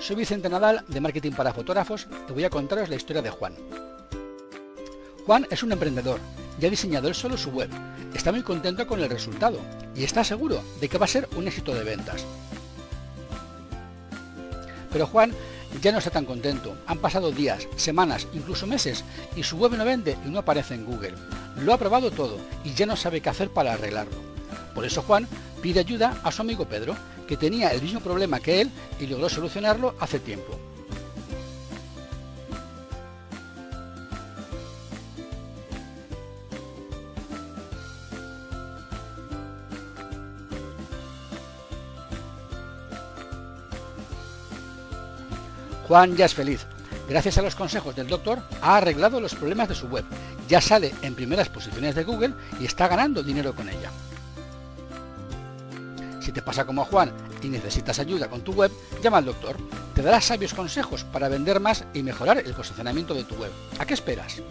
soy Vicente Nadal de Marketing para Fotógrafos y voy a contaros la historia de Juan. Juan es un emprendedor y ha diseñado él solo su web. Está muy contento con el resultado y está seguro de que va a ser un éxito de ventas. Pero Juan ya no está tan contento. Han pasado días, semanas, incluso meses y su web no vende y no aparece en Google. Lo ha probado todo y ya no sabe qué hacer para arreglarlo. Por eso Juan pide ayuda a su amigo Pedro, que tenía el mismo problema que él y logró solucionarlo hace tiempo. Juan ya es feliz. Gracias a los consejos del doctor, ha arreglado los problemas de su web. Ya sale en primeras posiciones de Google y está ganando dinero con ella. Si te pasa como a Juan y necesitas ayuda con tu web, llama al doctor. Te dará sabios consejos para vender más y mejorar el posicionamiento de tu web. ¿A qué esperas?